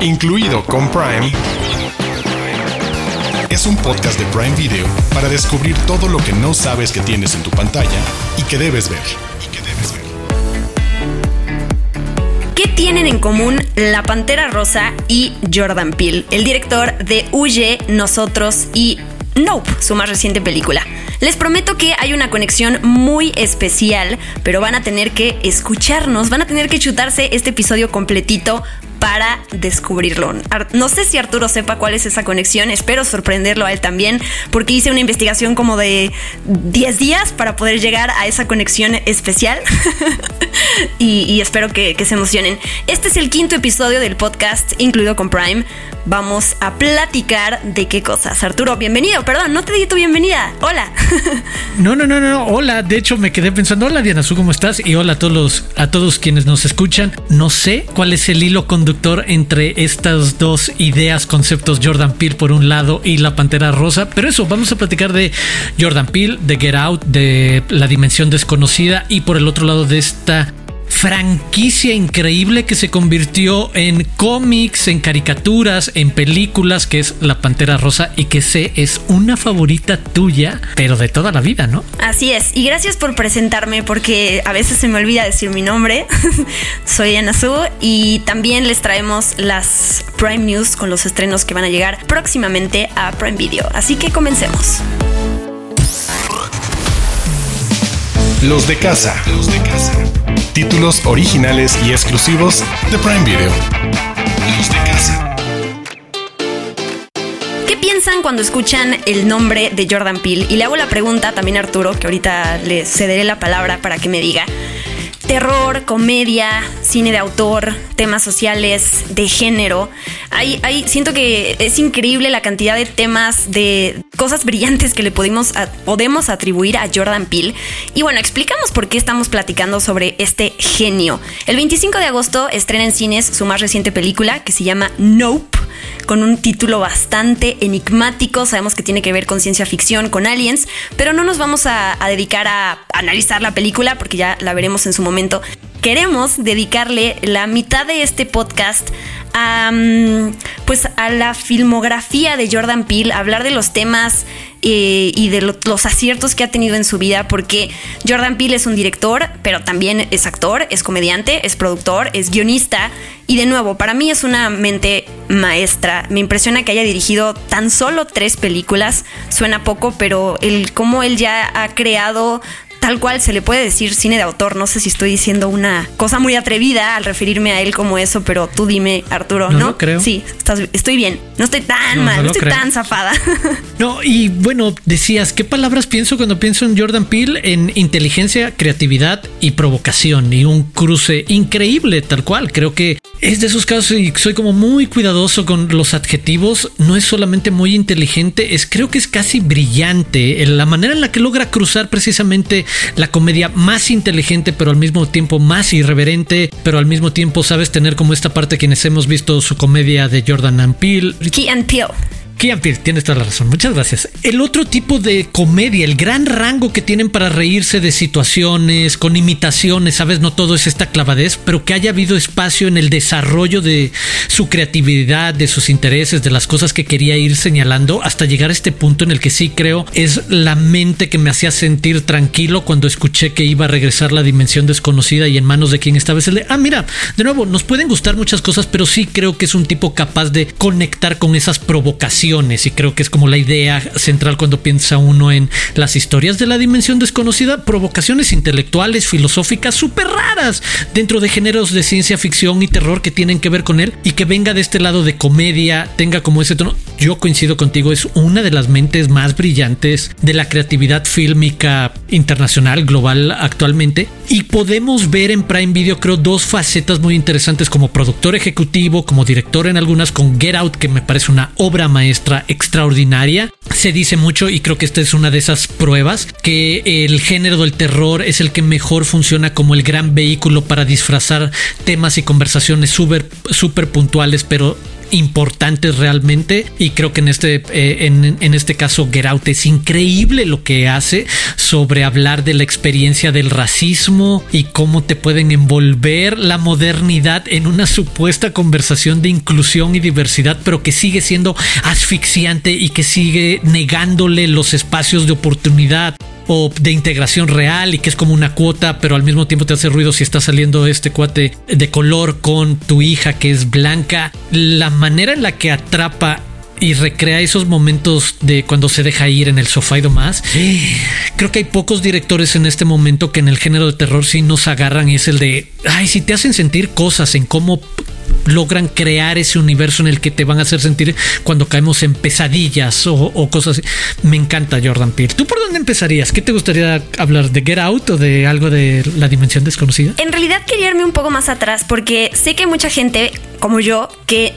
incluido con Prime, es un podcast de Prime Video para descubrir todo lo que no sabes que tienes en tu pantalla y que debes ver. ¿Qué tienen en común La Pantera Rosa y Jordan Peele, el director de Huye, Nosotros y Nope, su más reciente película? Les prometo que hay una conexión muy especial, pero van a tener que escucharnos, van a tener que chutarse este episodio completito para descubrirlo. No sé si Arturo sepa cuál es esa conexión, espero sorprenderlo a él también, porque hice una investigación como de 10 días para poder llegar a esa conexión especial y, espero que, se emocionen. Este es el quinto episodio del podcast, incluido con Prime. Vamos a platicar de qué cosas. Arturo, bienvenido, perdón, no te di tu bienvenida. Hola. No, no, no, no, hola. De hecho, me quedé pensando, hola Diana, ¿cómo estás? Y hola a todos, a todos quienes nos escuchan. No sé cuál es el hilo entre estas dos ideas, conceptos, Jordan Peele por un lado y la Pantera Rosa. Pero eso, vamos a platicar de Jordan Peele, de Get Out, de La Dimensión Desconocida y por el otro lado de esta franquicia increíble que se convirtió en cómics, en caricaturas, en películas, que es La Pantera Rosa y que sé es una favorita tuya, pero de toda la vida, ¿no? Así es, y gracias por presentarme porque a veces se me olvida decir mi nombre. Soy Ana Su y también les traemos las Prime News con los estrenos que van a llegar próximamente a Prime Video. Así que comencemos. Los de casa. Los de casa títulos originales y exclusivos de Prime Video. Los de casa. ¿Qué piensan cuando escuchan el nombre de Jordan Peele? Y le hago la pregunta también a Arturo, que ahorita le cederé la palabra para que me diga terror, comedia, cine de autor, temas sociales, de género. Hay, siento que es increíble la cantidad de temas, de cosas brillantes que le podemos, podemos atribuir a Jordan Peele. Y bueno, explicamos por qué estamos platicando sobre este genio. El 25 de agosto estrena en cines su más reciente película que se llama Nope con un título bastante enigmático. Sabemos que tiene que ver con ciencia ficción, con aliens, pero no nos vamos a dedicar a analizar la película porque ya la veremos en su momento queremos dedicarle la mitad de este podcast a, mm, pues a la filmografía de Jordan Peele, hablar de los temas eh, y de los aciertos que ha tenido en su vida, porque Jordan Peele es un director, pero también es actor, es comediante, es productor, es guionista. Y de nuevo, para mí es una mente maestra. Me impresiona que haya dirigido tan solo tres películas. Suena poco, pero el cómo él ya ha creado tal cual se le puede decir cine de autor. No sé si estoy diciendo una cosa muy atrevida al referirme a él como eso, pero tú dime, Arturo, ¿no? ¿no? creo. Sí, estoy bien. No estoy tan mal, no, estoy tan zafada. No, y bueno, decías, ¿qué palabras pienso cuando pienso en Jordan Peele? En inteligencia, creatividad y provocación y un cruce increíble, tal cual. Creo que es de esos casos y soy como muy cuidadoso con los adjetivos. No es solamente muy inteligente, es creo que es casi brillante. La manera en la que logra cruzar precisamente la comedia más inteligente, pero al mismo tiempo más irreverente, pero al mismo tiempo sabes tener como esta parte quienes hemos visto su comedia de Jordan and Peele. Key and Peele. Kian tienes toda la razón. Muchas gracias. El otro tipo de comedia, el gran rango que tienen para reírse de situaciones, con imitaciones, sabes, no todo es esta clavadez, pero que haya habido espacio en el desarrollo de su creatividad, de sus intereses, de las cosas que quería ir señalando, hasta llegar a este punto en el que sí creo es la mente que me hacía sentir tranquilo cuando escuché que iba a regresar la dimensión desconocida y en manos de quien estaba ese de, ah, mira, de nuevo, nos pueden gustar muchas cosas, pero sí creo que es un tipo capaz de conectar con esas provocaciones y creo que es como la idea central cuando piensa uno en las historias de la dimensión desconocida, provocaciones intelectuales, filosóficas súper raras dentro de géneros de ciencia ficción y terror que tienen que ver con él y que venga de este lado de comedia, tenga como ese tono. Yo coincido contigo, es una de las mentes más brillantes de la creatividad fílmica internacional, global actualmente y podemos ver en Prime Video creo dos facetas muy interesantes como productor ejecutivo, como director en algunas con Get Out que me parece una obra maestra extraordinaria. Se dice mucho y creo que esta es una de esas pruebas que el género del terror es el que mejor funciona como el gran vehículo para disfrazar temas y conversaciones súper super puntuales pero importantes realmente y creo que en este, eh, en, en este caso Get es increíble lo que hace sobre hablar de la experiencia del racismo y cómo te pueden envolver la modernidad en una supuesta conversación de inclusión y diversidad, pero que sigue siendo asfixiante y que sigue negándole los espacios de oportunidad o de integración real y que es como una cuota, pero al mismo tiempo te hace ruido si está saliendo este cuate de color con tu hija que es blanca. La manera en la que atrapa y recrea esos momentos de cuando se deja ir en el sofá y demás. Creo que hay pocos directores en este momento que en el género de terror sí nos agarran y es el de, ay, si te hacen sentir cosas en cómo logran crear ese universo en el que te van a hacer sentir cuando caemos en pesadillas o, cosas así. Me encanta Jordan Peele. ¿Tú por dónde empezarías? ¿Qué te gustaría hablar? ¿De Get Out o de algo de la dimensión desconocida? En realidad quería irme un poco más atrás porque sé que mucha gente como yo que,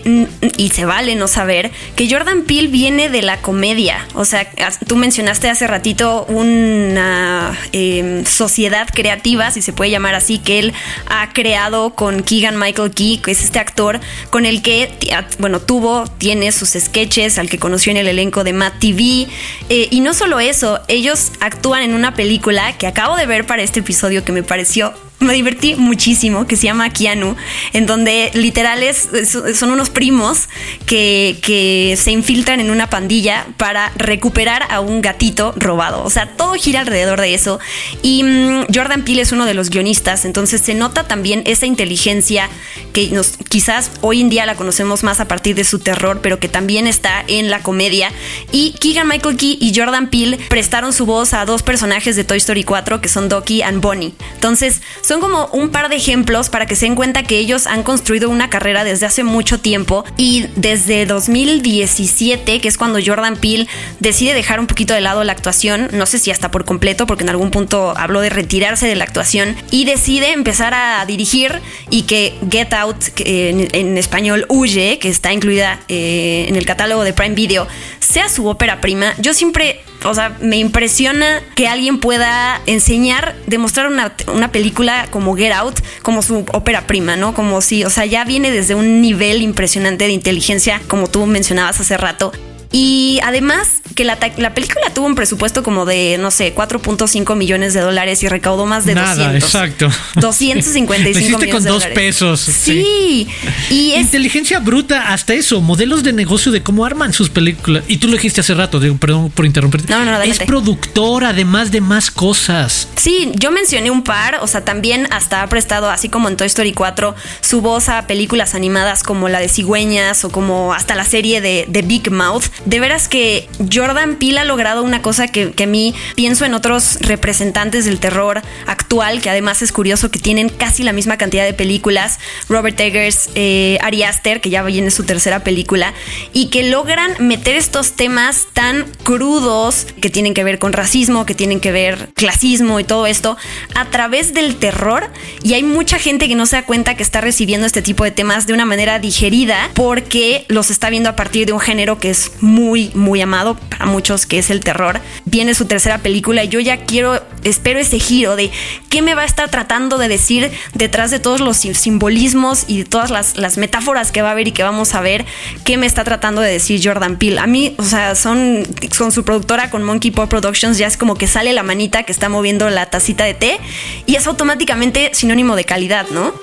y se vale no saber, que Jordan Peele viene de la comedia. O sea, tú mencionaste hace ratito una em, sociedad creativa, si se puede llamar así, que él ha creado con Keegan Michael Key, que es este actor con el que, bueno, tuvo, tiene sus sketches, al que conoció en el elenco de Matt TV. Eh, y no solo eso, ellos actúan en una película que acabo de ver para este episodio que me pareció me divertí muchísimo, que se llama Keanu, en donde literales son unos primos que, que, se infiltran en una pandilla para recuperar a un gatito robado. O sea, todo gira alrededor de eso. Y mm, Jordan Peele es uno de los guionistas, entonces se nota también esa inteligencia que nos, quizás hoy en día la conocemos más a partir de su terror, pero que también está en la comedia. Y Keegan Michael Key y Jordan Peele prestaron su voz a dos personajes de Toy Story 4 que son Doki and Bonnie. Entonces, son como un par de ejemplos para que se den cuenta que ellos han construido una carrera desde hace mucho tiempo y desde 2017, que es cuando Jordan Peele decide dejar un poquito de lado la actuación, no sé si hasta por completo, porque en algún punto habló de retirarse de la actuación y decide empezar a dirigir y que Get Out, en, español Huye, que está incluida eh, en el catálogo de Prime Video, sea su ópera prima. Yo siempre o sea, me impresiona que alguien pueda enseñar, demostrar una, una, película como Get Out como su ópera prima, ¿no? Como si, o sea, ya viene desde un nivel impresionante de inteligencia, como tú mencionabas hace rato. Y además que la, película tuvo un presupuesto como de, no sé, 4.5 millones de dólares y recaudó más de Nada, 200. exacto. 255 hiciste millones con de dos dólares. pesos. Sí. Y es, Inteligencia bruta, hasta eso, modelos de negocio de cómo arman sus películas. Y tú lo dijiste hace rato, digo, perdón por interrumpirte. No, no, no, es productor, además de más cosas. Sí, yo mencioné un par, o sea, también hasta ha prestado, así como en Toy Story 4, su voz a películas animadas como la de Cigüeñas o como hasta la serie de, de Big Mouth. De veras que Jordan Peele ha logrado una cosa que, que a mí pienso en otros representantes del terror actual, que además es curioso que tienen casi la misma cantidad de películas, Robert Eggers, eh, Ari Aster, que ya viene su tercera película, y que logran meter estos temas tan crudos que tienen que ver con racismo, que tienen que ver clasismo y todo esto, a través del terror, y hay mucha gente que no se da cuenta que está recibiendo este tipo de temas de una manera digerida porque los está viendo a partir de un género que es muy, muy amado para muchos, que es el terror. Viene su tercera película y yo ya quiero, espero ese giro de qué me va a estar tratando de decir detrás de todos los simbolismos y de todas las, las metáforas que va a haber y que vamos a ver, qué me está tratando de decir Jordan Peele. A mí, o sea, son con su productora, con Monkey Paw Productions, ya es como que sale la manita que está moviendo la tacita de té y es automáticamente sinónimo de calidad, ¿no?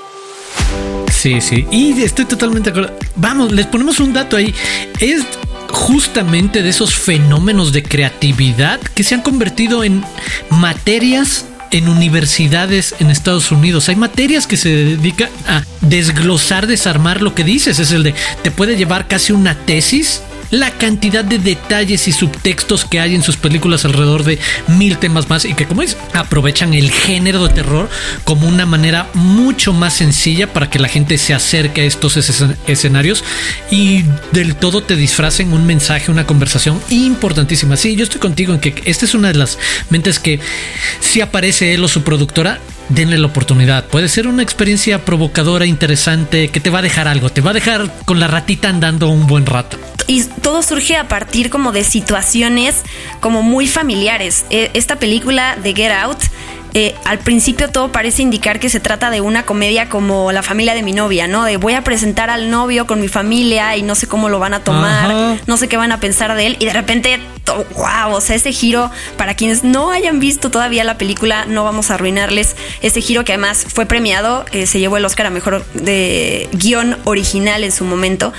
Sí, sí. Y estoy totalmente de acuerdo. Vamos, les ponemos un dato ahí. Es justamente de esos fenómenos de creatividad que se han convertido en materias en universidades en Estados Unidos. Hay materias que se dedican a desglosar, desarmar lo que dices. Es el de, te puede llevar casi una tesis la cantidad de detalles y subtextos que hay en sus películas alrededor de mil temas más y que como es aprovechan el género de terror como una manera mucho más sencilla para que la gente se acerque a estos escenarios y del todo te disfracen un mensaje, una conversación importantísima. Sí, yo estoy contigo en que esta es una de las mentes que si aparece él o su productora denle la oportunidad. Puede ser una experiencia provocadora, interesante, que te va a dejar algo, te va a dejar con la ratita andando un buen rato. Y todo surge a partir como de situaciones como muy familiares. Esta película de Get Out eh, al principio todo parece indicar que se trata de una comedia como la familia de mi novia, ¿no? De voy a presentar al novio con mi familia y no sé cómo lo van a tomar, no sé qué van a pensar de él y de repente, wow, o sea, ese giro, para quienes no hayan visto todavía la película, no vamos a arruinarles ese giro que además fue premiado, eh, se llevó el Oscar a Mejor de Guión Original en su momento.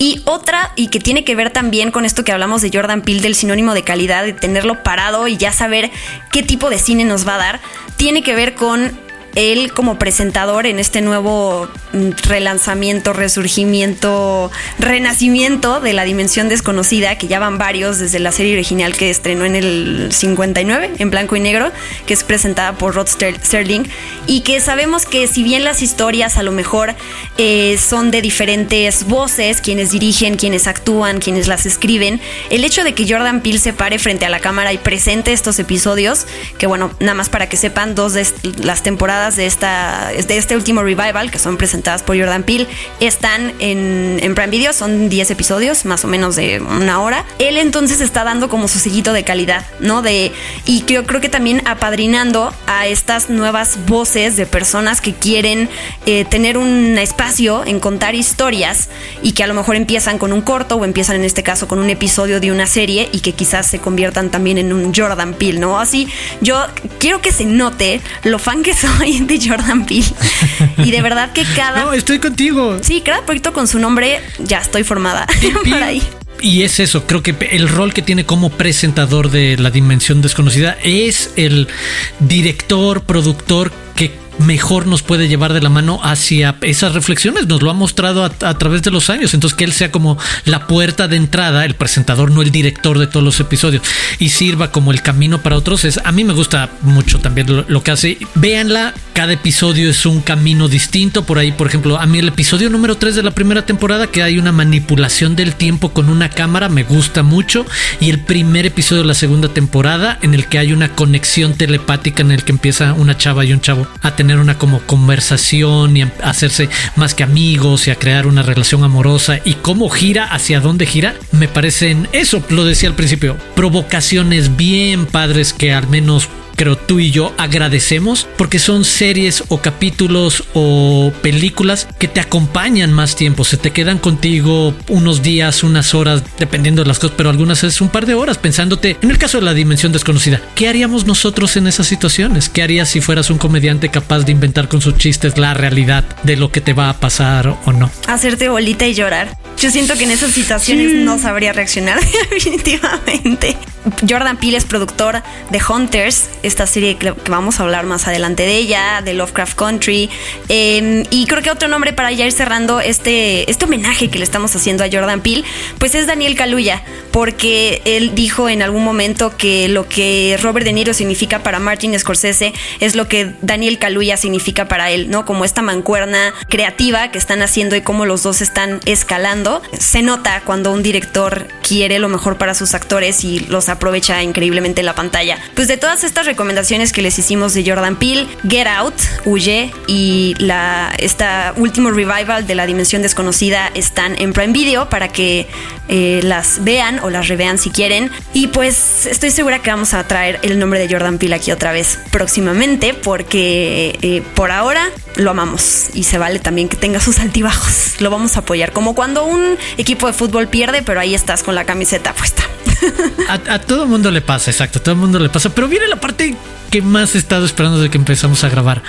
Y otra, y que tiene que ver también con esto que hablamos de Jordan Peele, del sinónimo de calidad, de tenerlo parado y ya saber qué tipo de cine nos va a dar, tiene que ver con él como presentador en este nuevo mm, relanzamiento, resurgimiento, renacimiento de la dimensión desconocida, que ya van varios desde la serie original que estrenó en el 59, en blanco y negro, que es presentada por Rod Sterling, y que sabemos que si bien las historias a lo mejor eh, son de diferentes voces, quienes dirigen, quienes actúan, quienes las escriben, el hecho de que Jordan Peele se pare frente a la cámara y presente estos episodios, que bueno, nada más para que sepan, dos de las temporadas de, esta, de este último revival, que son presentadas por Jordan Peele, están en, en Prime Video, son 10 episodios, más o menos de una hora. Él entonces está dando como su sellito de calidad, ¿no? De, y yo creo que también apadrinando a estas nuevas voces de personas que quieren eh, tener un espacio en contar historias y que a lo mejor empiezan con un corto o empiezan en este caso con un episodio de una serie y que quizás se conviertan también en un Jordan Peele, ¿no? Así, yo quiero que se note lo fan que soy de Jordan Peele. Y de verdad que cada. No, estoy contigo. Sí, cada proyecto con su nombre ya estoy formada para ahí. Y es eso, creo que el rol que tiene como presentador de la dimensión desconocida es el director, productor que mejor nos puede llevar de la mano hacia esas reflexiones. Nos lo ha mostrado a, través de los años. Entonces, que él sea como la puerta de entrada, el presentador, no el director de todos los episodios, y sirva como el camino para otros. Es, a mí me gusta mucho también lo, que hace. Véanla, cada episodio es un camino distinto. Por ahí, por ejemplo, a mí el episodio número 3 de la primera temporada, que hay una manipulación del tiempo con una cámara, me gusta mucho. Y el primer episodio de la segunda temporada, en el que hay una conexión telepática en el que empieza una chava y un chavo a tener tener una como conversación y hacerse más que amigos y a crear una relación amorosa y cómo gira, hacia dónde gira, me parecen eso, lo decía al principio, provocaciones bien padres que al menos creo tú y yo agradecemos porque son series o capítulos o películas que te acompañan más tiempo, se te quedan contigo unos días, unas horas, dependiendo de las cosas, pero algunas es un par de horas pensándote, en el caso de la dimensión desconocida, ¿qué haríamos nosotros en esas situaciones? ¿Qué harías si fueras un comediante capaz de inventar con sus chistes la realidad de lo que te va a pasar o no? Hacerte bolita y llorar. Yo siento que en esas situaciones no sabría reaccionar definitivamente. Jordan Peele es productor de Hunters, esta serie que, vamos a hablar más adelante de ella, de Lovecraft Country. Em, y creo que otro nombre para ya ir cerrando este, este homenaje que le estamos haciendo a Jordan Peele, pues es Daniel Kaluuya, porque él dijo en algún momento que lo que Robert De Niro significa para Martin Scorsese es lo que Daniel Kaluuya significa para él, ¿no? Como esta mancuerna creativa que están haciendo y cómo los dos están escalando. Se nota cuando un director quiere lo mejor para sus actores y los aprovecha increíblemente la pantalla. Pues de todas estas recomendaciones que les hicimos de Jordan Peele, Get Out, Huye y la, esta último revival de la Dimensión Desconocida están en Prime Video para que eh, las vean o las revean si quieren. Y pues estoy segura que vamos a traer el nombre de Jordan Peele aquí otra vez próximamente porque eh, por ahora lo amamos y se vale también que tenga sus altibajos. Lo vamos a apoyar como cuando un equipo de fútbol pierde, pero ahí estás con la camiseta puesta. A, todo mundo le pasa, exacto, a todo el mundo le pasa. Pero viene la parte que más he estado esperando desde que empezamos a grabar.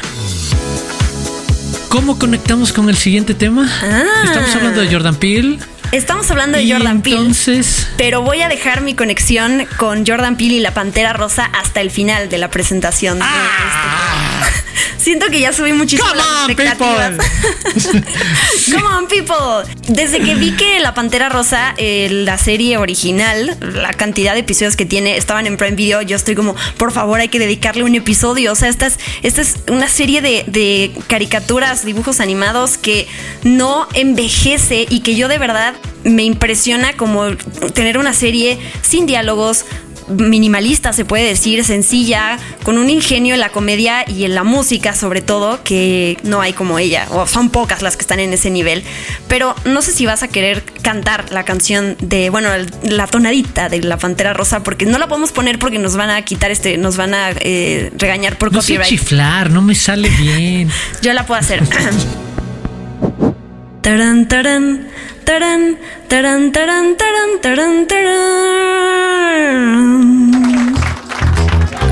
¿Cómo conectamos con el siguiente tema? Ah. Estamos hablando de Jordan Peele. Estamos hablando de Jordan Peele. Entonces. Pero voy a dejar mi conexión con Jordan Peele y la Pantera Rosa hasta el final de la presentación. Ah. Siento que ya subí muchísimas Come expectativas. Come on, people. Desde que vi que La Pantera Rosa, eh, la serie original, la cantidad de episodios que tiene estaban en Prime Video, yo estoy como, por favor, hay que dedicarle un episodio. O sea, esta es, esta es una serie de, de caricaturas, dibujos animados que no envejece y que yo de verdad me impresiona como tener una serie sin diálogos, minimalista, se puede decir, sencilla, con un ingenio en la comedia y en la música sobre todo, que no hay como ella, o son pocas las que están en ese nivel. Pero no sé si vas a querer cantar la canción de, bueno, la tonadita de la Pantera Rosa, porque no la podemos poner porque nos van a quitar este, nos van a eh, regañar por no copyright. Sé chiflar, no me sale bien. Yo la puedo hacer. taran, taran, taran, taran, taran, taran, taran, taran.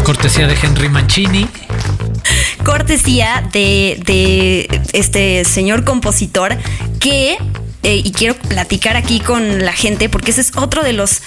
Cortesía de Henry Mancini. Cortesía de, de este señor compositor que eh, y quiero platicar aquí con la gente porque ese es otro de los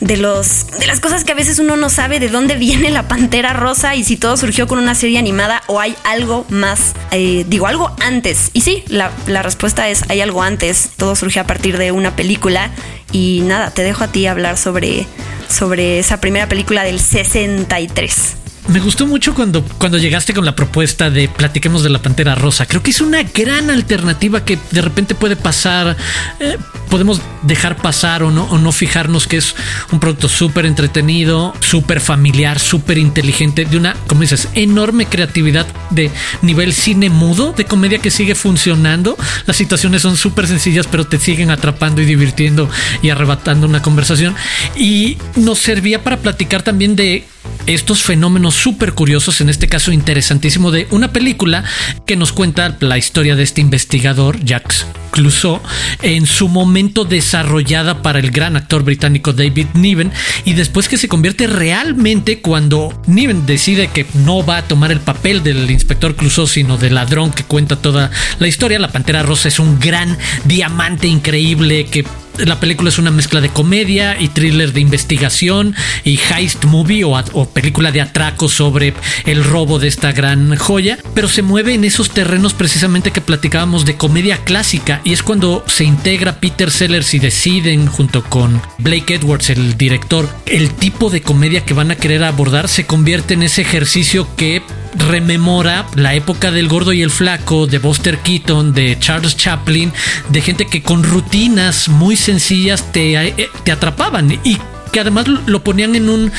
de los de las cosas que a veces uno no sabe de dónde viene la pantera rosa y si todo surgió con una serie animada o hay algo más eh, digo algo antes. Y sí la, la respuesta es hay algo antes. Todo surgió a partir de una película. Y nada te dejo a ti hablar sobre sobre esa primera película del 63 me gustó mucho cuando, cuando llegaste con la propuesta de platiquemos de la Pantera Rosa. Creo que es una gran alternativa que de repente puede pasar. Eh, podemos dejar pasar o no, o no fijarnos que es un producto súper entretenido, súper familiar, súper inteligente, de una, como dices, enorme creatividad de nivel cine mudo, de comedia que sigue funcionando. Las situaciones son súper sencillas, pero te siguen atrapando y divirtiendo y arrebatando una conversación. Y nos servía para platicar también de estos fenómenos súper curiosos, en este caso interesantísimo, de una película que nos cuenta la historia de este investigador, Jacques Clouseau, en su momento desarrollada para el gran actor británico David Niven, y después que se convierte realmente cuando Niven decide que no va a tomar el papel del inspector Clouseau, sino del ladrón que cuenta toda la historia. La Pantera Rosa es un gran diamante increíble que la película es una mezcla de comedia y thriller de investigación y heist movie o, o, película de atraco sobre el robo de esta gran joya, pero se mueve en esos terrenos precisamente que platicábamos de comedia clásica y es cuando se integra Peter Sellers y deciden junto con Blake Edwards, el director, el tipo de comedia que van a querer abordar se convierte en ese ejercicio que rememora la época del gordo y el flaco, de Buster Keaton, de Charles Chaplin, de gente que con rutinas muy sencillas te, eh, atrapaban y además lo ponían en un.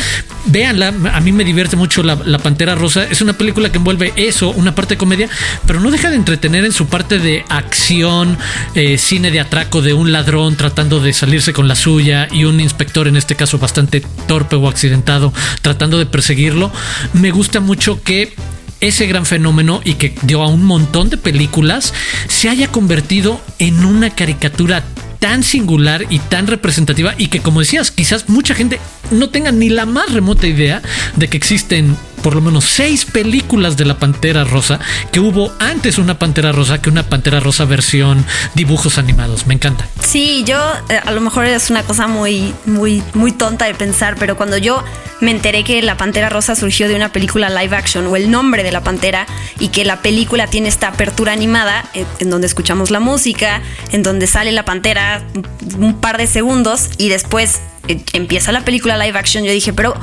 Véanla, a mí me divierte mucho la, Pantera Rosa. Es una película que envuelve eso, una parte de comedia, pero no deja de entretener en su parte de acción, eh, cine de atraco de un ladrón tratando de salirse con la suya y un inspector, en este caso bastante torpe o accidentado, tratando de perseguirlo. Me gusta mucho que ese gran fenómeno y que dio a un montón de películas se haya convertido en una caricatura tan singular y tan representativa y que como decías, quizás mucha gente no tenga ni la más remota idea de que existen por lo menos seis películas de la Pantera Rosa, que hubo antes una Pantera Rosa que una Pantera Rosa versión dibujos animados. Me encanta. Sí, yo eh, a lo mejor es una cosa muy, muy, muy tonta de pensar, pero cuando yo me enteré que la Pantera Rosa surgió de una película live action o el nombre de la Pantera y que la película tiene esta apertura animada en, eh, en donde escuchamos la música, en donde sale la Pantera un par de segundos y después empieza la película live action, yo dije, pero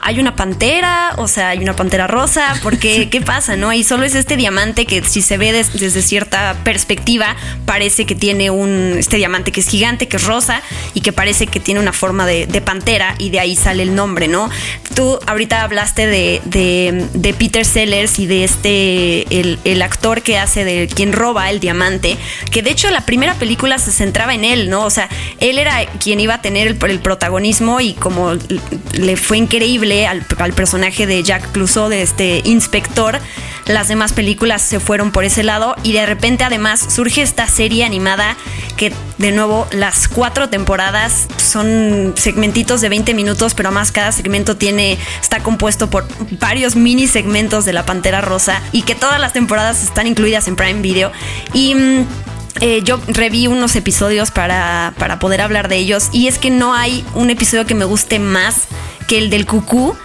hay una pantera, o sea, hay una pantera rosa, porque qué pasa, ¿no? Y solo es este diamante que si se ve desde cierta perspectiva, parece que tiene un, este diamante que es gigante, que es rosa, y que parece que tiene una forma de, pantera, y de ahí sale el nombre, ¿no? Tú ahorita hablaste de, de, Peter Sellers y de este, el, el, actor que hace de quien roba el diamante, que de hecho la primera película se centraba en él, ¿no? O sea, él era quien iba a tener el, el protagonismo y como le fue increíble al, personaje de Jack Clouseau, de este inspector, las demás películas se fueron por ese lado y de repente además surge esta serie animada que de nuevo las cuatro temporadas son segmentitos de 20 minutos, pero además cada segmento tiene está compuesto por varios mini segmentos de la Pantera Rosa y que todas las temporadas están incluidas en Prime Video. Y mm, eh, yo reví unos episodios para, para poder hablar de ellos y es que no hay un episodio que me guste más que el del cucú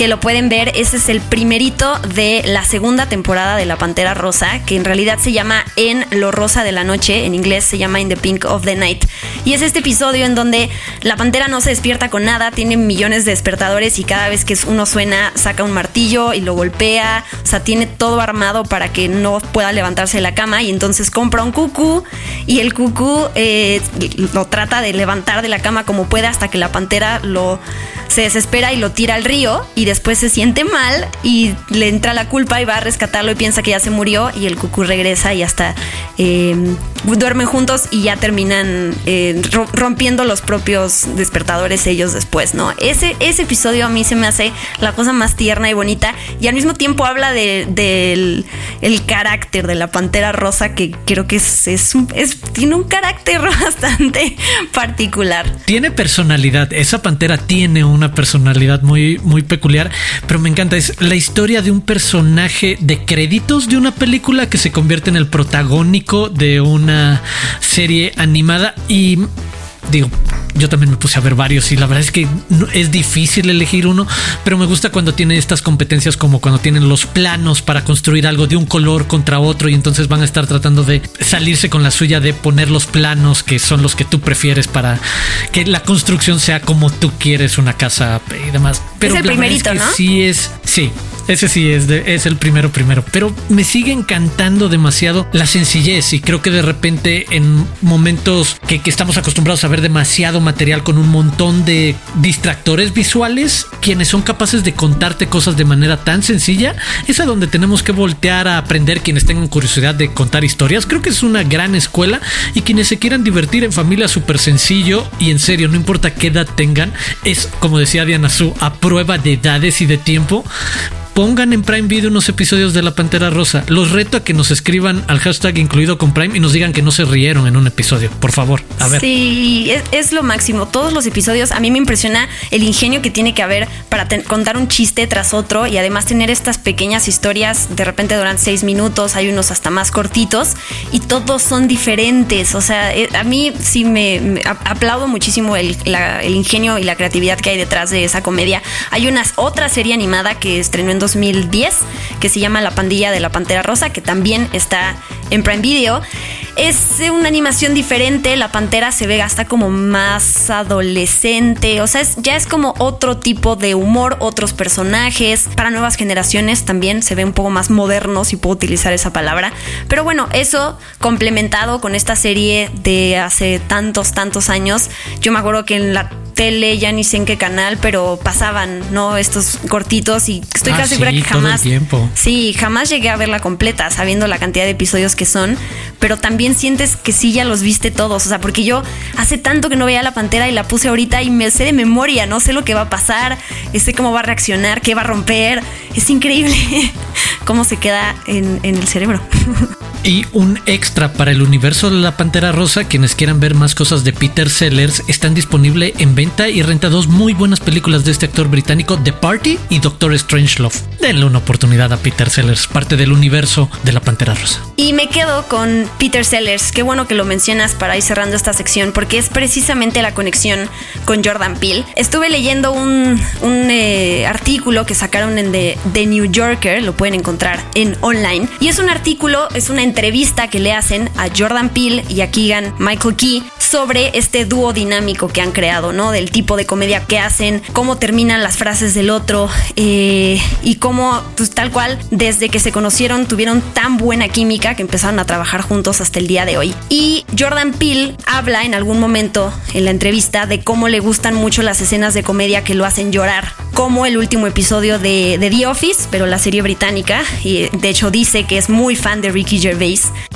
que lo pueden ver. Ese es el primerito de la segunda temporada de La Pantera Rosa, que en realidad se llama En lo Rosa de la Noche, en inglés se llama In the Pink of the Night. Y es este episodio en donde la pantera no se despierta con nada, tiene millones de despertadores y cada vez que uno suena saca un martillo y lo golpea, o sea, tiene todo armado para que no pueda levantarse de la cama y entonces compra un cucú y el cucú eh, lo trata de levantar de la cama como puede hasta que la pantera lo se desespera y lo tira al río y después se siente mal y le entra la culpa y va a rescatarlo y piensa que ya se murió y el cucú regresa y hasta eh, duermen juntos y ya terminan eh, rompiendo los propios despertadores ellos después, ¿no? Ese, ese episodio a mí se me hace la cosa más tierna y bonita y al mismo tiempo habla del el carácter de la pantera rosa que creo que es, es, es, tiene un carácter bastante particular. Tiene personalidad, esa pantera tiene una personalidad muy, muy peculiar, pero me encanta, es la historia de un personaje de créditos de una película que se convierte en el protagónico de una serie animada y digo, yo también me puse a ver varios y la verdad es que es difícil elegir uno, pero me gusta cuando tiene estas competencias como cuando tienen los planos para construir algo de un color contra otro y entonces van a estar tratando de salirse con la suya de poner los planos que son los que tú prefieres para que la construcción sea como tú quieres una casa y demás. Pero es el primerito, ¿no? Sí es, sí, ese sí es, es el primero primero, pero me sigue encantando demasiado la sencillez y creo que de repente en momentos que, que estamos acostumbrados a ver demasiado material con un montón de distractores visuales, quienes son capaces de contarte cosas de manera tan sencilla, es a donde tenemos que voltear a aprender quienes tengan curiosidad de contar historias. Creo que es una gran escuela y quienes se quieran divertir en familia súper sencillo y en serio, no importa qué edad tengan, es como decía Diana Su, a prueba de edades y de tiempo pongan en Prime Video unos episodios de La Pantera Rosa. Los reto a que nos escriban al hashtag incluido con Prime y nos digan que no se rieron en un episodio. Por favor, a ver. Sí, es, lo máximo. Todos los episodios, a mí me impresiona el ingenio que tiene que haber para contar un chiste tras otro y además tener estas pequeñas historias. De repente duran seis minutos, hay unos hasta más cortitos y todos son diferentes. O sea, eh, a mí sí me, aplaudo muchísimo el, ingenio y la creatividad que hay detrás de esa comedia. Hay una otra serie animada que estrenó en 2010 que se llama La pandilla de la Pantera Rosa, que también está en Prime Video. Es una animación diferente, la pantera se ve hasta como más adolescente, o sea, ya es como otro tipo de humor, otros personajes. Para nuevas generaciones también se ve un poco más moderno, si puedo utilizar esa palabra. Pero bueno, eso complementado con esta serie de hace tantos, tantos años. Yo me acuerdo que en la tele, ya ni sé en qué canal, pero pasaban, ¿no? Estos cortitos y estoy Ah, casi sí, segura que todo el jamás. tiempo. Sí, jamás llegué a verla completa, sabiendo la cantidad de episodios que son, pero también sientes que sí ya los viste todos, o sea, porque yo hace tanto que no veía la pantera y la puse ahorita y me sé de memoria, no sé lo que va a pasar, sé cómo va a reaccionar, qué va a romper, es increíble cómo se queda en, en el cerebro. Y un extra para el universo de la Pantera Rosa, quienes quieran ver más cosas de Peter Sellers, están disponible en venta y renta dos muy buenas películas de este actor británico, The Party y Doctor Strangelove. Denle una oportunidad a Peter Sellers, parte del universo de la Pantera Rosa. Y me quedo con Peter Sellers. Qué bueno que lo mencionas para ir cerrando esta sección, porque es precisamente la conexión con Jordan Peele. Estuve leyendo un, un, eh, artículo que sacaron en The, The New Yorker, lo pueden encontrar en online. Y es un artículo, es una entrevista que le hacen a Jordan Peele y a Keegan Michael Key sobre este dúo dinámico que han creado, ¿no? Del tipo de comedia que hacen, cómo terminan las frases del otro eh, y cómo, pues tal cual, desde que se conocieron tuvieron tan buena química que empezaron a trabajar juntos hasta el día de hoy. Y Jordan Peele habla en algún momento en la entrevista de cómo le gustan mucho las escenas de comedia que lo hacen llorar, como el último episodio de, de The Office, pero la serie británica, y de hecho dice que es muy fan de Ricky Gervais.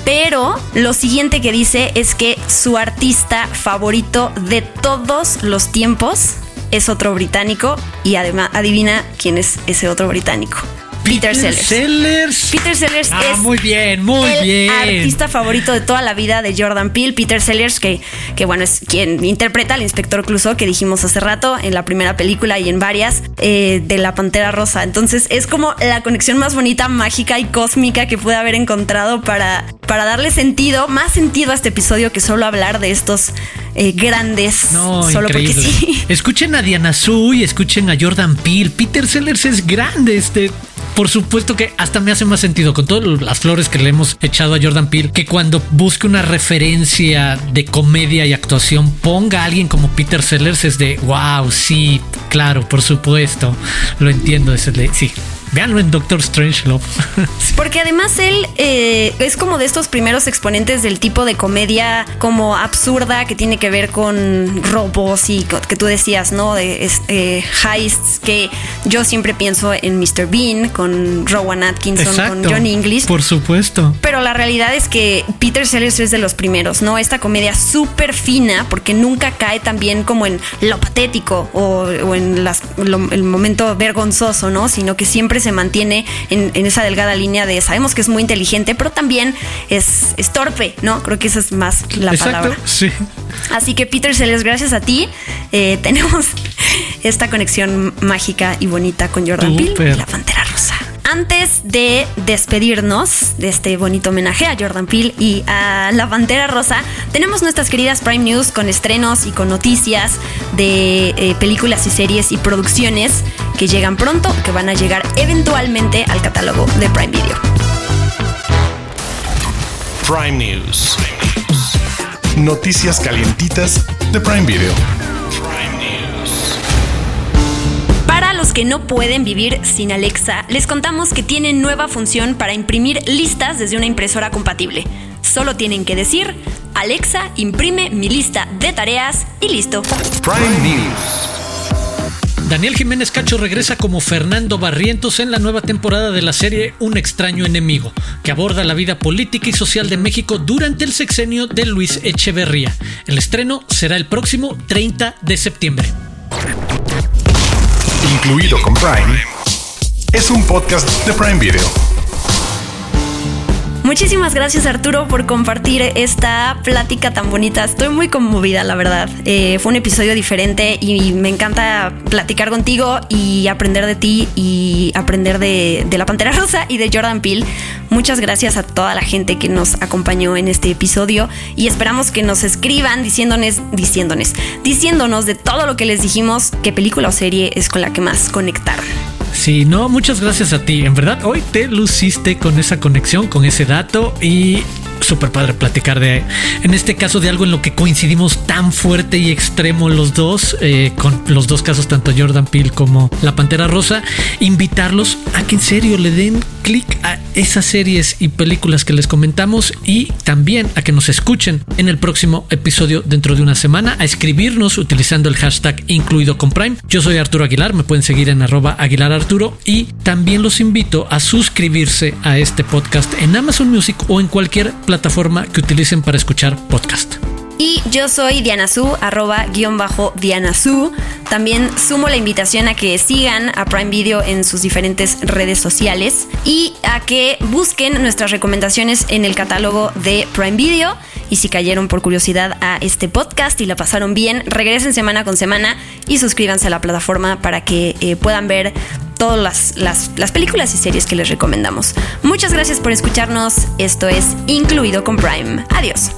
Pero lo siguiente que dice es que su artista favorito de todos los tiempos es otro británico y además adivina quién es ese otro británico. Peter, Sellers. Sellers. Peter Sellers Ah, es muy bien, muy el bien. artista favorito de toda la vida de Jordan Peele, Peter Sellers, que, que bueno, es quien interpreta al inspector Clouseau que dijimos hace rato en la primera película y en varias eh, de la Pantera Rosa. Entonces es como la conexión más bonita, mágica y cósmica que pude haber encontrado para, para darle sentido, más sentido a este episodio que solo hablar de estos eh, grandes No, solo increíble. porque sí. Escuchen a Diana Su y escuchen a Jordan Peele. Peter Sellers es grande, este. Por supuesto que hasta me hace más sentido con todas las flores que le hemos echado a Jordan Peele que cuando busque una referencia de comedia y actuación ponga a alguien como Peter Sellers es de wow, sí, claro, por supuesto, lo entiendo, es de sí. Veanlo en Doctor Strangelove. Porque además él eh, es como de estos primeros exponentes del tipo de comedia como absurda que tiene que ver con robos y que tú decías, ¿no? De eh, heists, que yo siempre pienso en Mr. Bean, con Rowan Atkinson, con John English. Por supuesto. Pero la realidad es que Peter Sellers es de los primeros, ¿no? Esta comedia súper fina, porque nunca cae también como en lo patético o, o en las- lo- el momento vergonzoso, ¿no? Sino que siempre se mantiene en, en esa delgada línea de sabemos que es muy inteligente, pero también es, es torpe, ¿no? Creo que esa es más la Exacto, palabra. sí. Así que Peter Sellers, gracias a ti, eh, tenemos esta conexión mágica y bonita con Jordan Peele y la Pantera Rosa. Antes de despedirnos de este bonito homenaje a Jordan Peele y a la Pantera Rosa, tenemos nuestras queridas Prime News con estrenos y con noticias de eh, películas y series y producciones que llegan pronto, que van a llegar eventualmente al catálogo de Prime Video. Prime News. Noticias calientitas de Prime Video. Los que no pueden vivir sin Alexa, les contamos que tienen nueva función para imprimir listas desde una impresora compatible. Solo tienen que decir, Alexa, imprime mi lista de tareas y listo. Prime News. Daniel Jiménez Cacho regresa como Fernando Barrientos en la nueva temporada de la serie Un extraño enemigo, que aborda la vida política y social de México durante el sexenio de Luis Echeverría. El estreno será el próximo 30 de septiembre. Incluido con Prime. Es un podcast de Prime Video. Muchísimas gracias Arturo por compartir esta plática tan bonita. Estoy muy conmovida, la verdad. Eh, fue un episodio diferente y me encanta platicar contigo y aprender de ti y aprender de, de la Pantera Rosa y de Jordan Peele. Muchas gracias a toda la gente que nos acompañó en este episodio y esperamos que nos escriban diciéndonos, diciéndonos, diciéndonos de todo lo que les dijimos, qué película o serie es con la que más conectaron. Sí, no, muchas gracias a ti. En verdad, hoy te luciste con esa conexión, con ese dato y súper padre platicar de, en este caso, de algo en lo que coincidimos tan fuerte y extremo los dos, eh, con los dos casos, tanto Jordan Peele como La Pantera Rosa, invitarlos a que en serio le den clic a esas series y películas que les comentamos y también a que nos escuchen en el próximo episodio dentro de una semana, a escribirnos utilizando el hashtag incluido con Prime. Yo soy Arturo Aguilar, me pueden seguir en arroba Aguilar Arturo y también los invito a suscribirse a este podcast en Amazon Music o en cualquier plataforma que utilicen para escuchar podcast. Y yo soy Diana Su, arroba guion bajo Diana Su. También sumo la invitación a que sigan a Prime Video en sus diferentes redes sociales y a que busquen nuestras recomendaciones en el catálogo de Prime Video. Y si cayeron por curiosidad a este podcast y la pasaron bien, regresen semana con semana y suscríbanse a la plataforma para que eh, puedan ver todas las, las, las películas y series que les recomendamos. Muchas gracias por escucharnos. Esto es Incluido con Prime. Adiós.